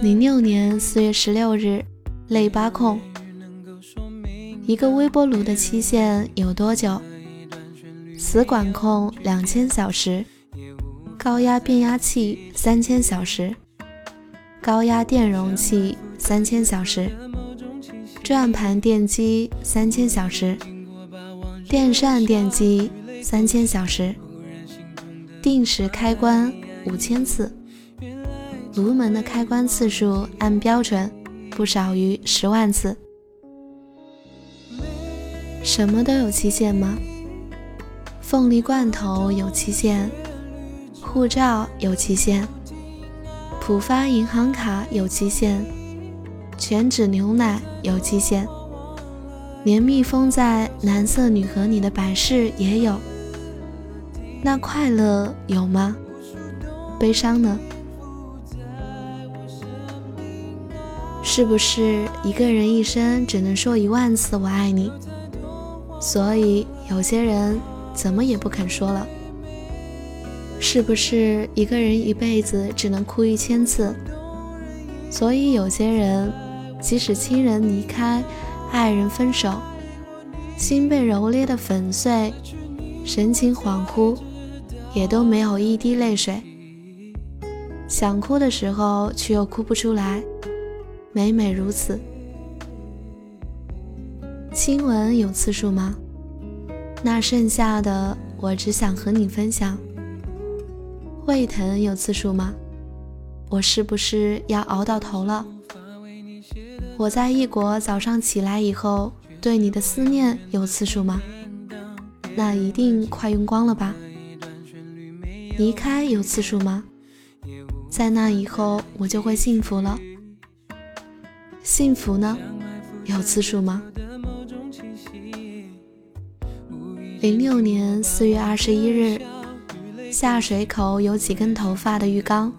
零六年四月十六日，类八控。一个微波炉的期限有多久？磁管控两千小时，高压变压器三千小时，高压电容器三千小时，转盘电机三千小时，电扇电机三千小时，定时开关五千次。炉门的开关次数按标准不少于十万次。什么都有期限吗？凤梨罐头有期限，护照有期限，浦发银行卡有期限，全脂牛奶有期限，连密封在蓝色铝盒里的百事也有。那快乐有吗？悲伤呢？是不是一个人一生只能说一万次我爱你？所以有些人怎么也不肯说了。是不是一个人一辈子只能哭一千次？所以有些人即使亲人离开，爱人分手，心被揉捏的粉碎，神情恍惚，也都没有一滴泪水。想哭的时候却又哭不出来。每每如此，亲吻有次数吗？那剩下的我只想和你分享。胃疼有次数吗？我是不是要熬到头了？我在异国早上起来以后，对你的思念有次数吗？那一定快用光了吧？离开有次数吗？在那以后，我就会幸福了。幸福呢，有次数吗？零六年四月二十一日，下水口有几根头发的浴缸。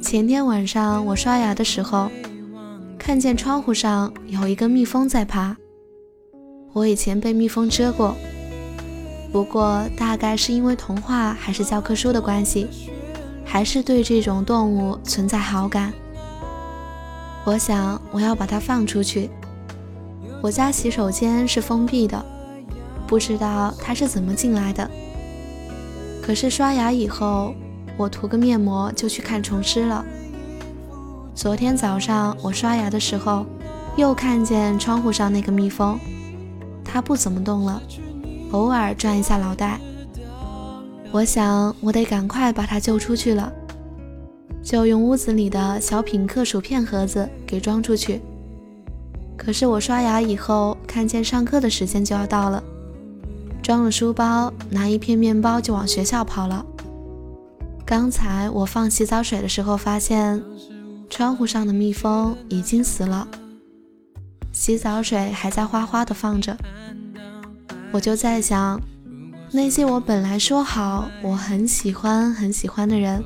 前天晚上我刷牙的时候，看见窗户上有一个蜜蜂在爬。我以前被蜜蜂蛰过，不过大概是因为童话还是教科书的关系，还是对这种动物存在好感。我想，我要把它放出去。我家洗手间是封闭的，不知道它是怎么进来的。可是刷牙以后，我涂个面膜就去看虫师了。昨天早上我刷牙的时候，又看见窗户上那个蜜蜂，它不怎么动了，偶尔转一下脑袋。我想，我得赶快把它救出去了。就用屋子里的小品客薯片盒子给装出去。可是我刷牙以后，看见上课的时间就要到了，装了书包，拿一片面包就往学校跑了。刚才我放洗澡水的时候，发现窗户上的蜜蜂已经死了，洗澡水还在哗哗的放着。我就在想，那些我本来说好我很喜欢很喜欢的人。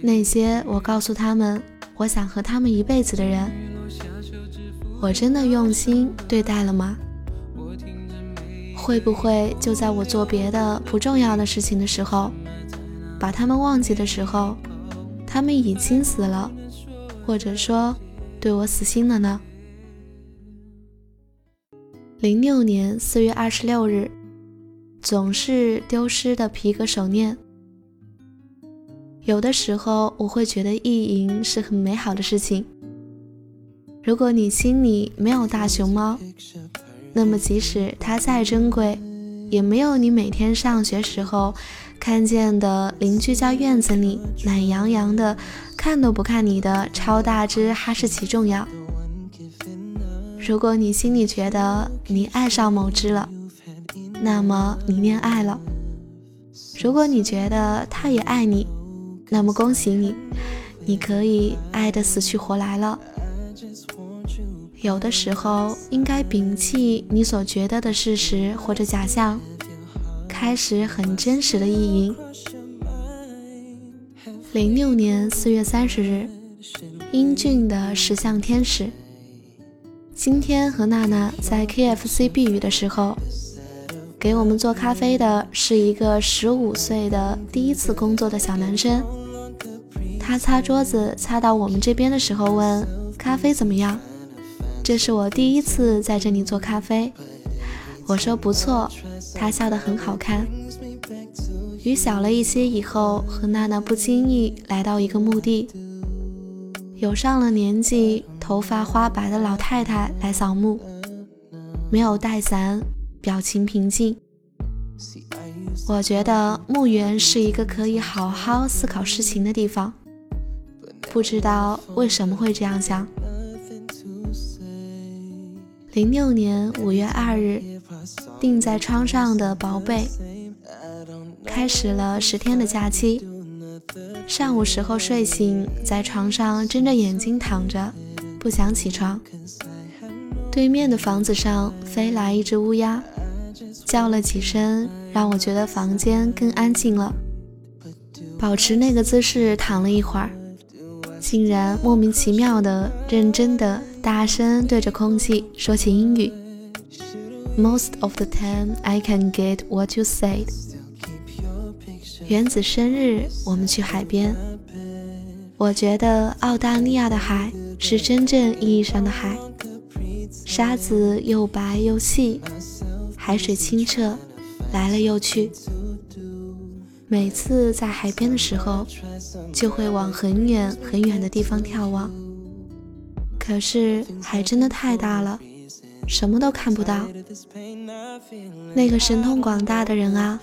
那些我告诉他们，我想和他们一辈子的人，我真的用心对待了吗？会不会就在我做别的不重要的事情的时候，把他们忘记的时候，他们已经死了，或者说对我死心了呢？零六年四月二十六日，总是丢失的皮革手链。有的时候，我会觉得意淫是很美好的事情。如果你心里没有大熊猫，那么即使它再珍贵，也没有你每天上学时候看见的邻居家院子里懒洋洋的、看都不看你的超大只哈士奇重要。如果你心里觉得你爱上某只了，那么你恋爱了。如果你觉得它也爱你，那么恭喜你，你可以爱的死去活来了。有的时候应该摒弃你所觉得的事实或者假象，开始很真实的意淫。零六年四月三十日，英俊的石像天使。今天和娜娜在 KFC 避雨的时候，给我们做咖啡的是一个十五岁的第一次工作的小男生。他擦桌子擦到我们这边的时候问：“咖啡怎么样？”这是我第一次在这里做咖啡。我说不错，他笑得很好看。雨小了一些以后，和娜娜不经意来到一个墓地，有上了年纪、头发花白的老太太来扫墓，没有带伞，表情平静。我觉得墓园是一个可以好好思考事情的地方，不知道为什么会这样想。零六年五月二日，钉在窗上的宝贝。开始了十天的假期。上午时候睡醒，在床上睁着眼睛躺着，不想起床。对面的房子上飞来一只乌鸦，叫了几声，让我觉得房间更安静了。保持那个姿势躺了一会儿，竟然莫名其妙的、认真的、大声对着空气说起英语。Most of the time, I can get what you said. 原子生日，我们去海边。我觉得澳大利亚的海是真正意义上的海，沙子又白又细，海水清澈，来了又去。每次在海边的时候，就会往很远很远的地方眺望。可是海真的太大了，什么都看不到。那个神通广大的人啊！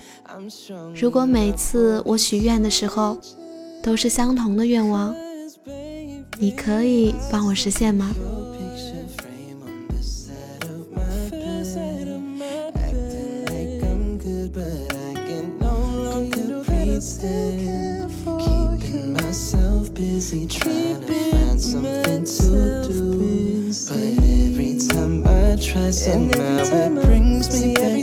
如果每次我许愿的时候都是相同的愿望，你可以帮我实现吗 Keeping myself busy trying to find something to do. But every time I try, somehow it brings me back.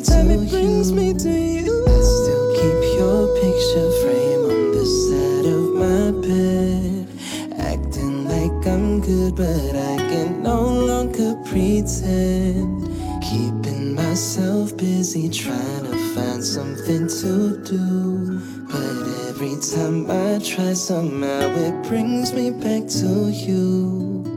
Busy trying to find something to do. But every time I try, somehow it brings me back to you.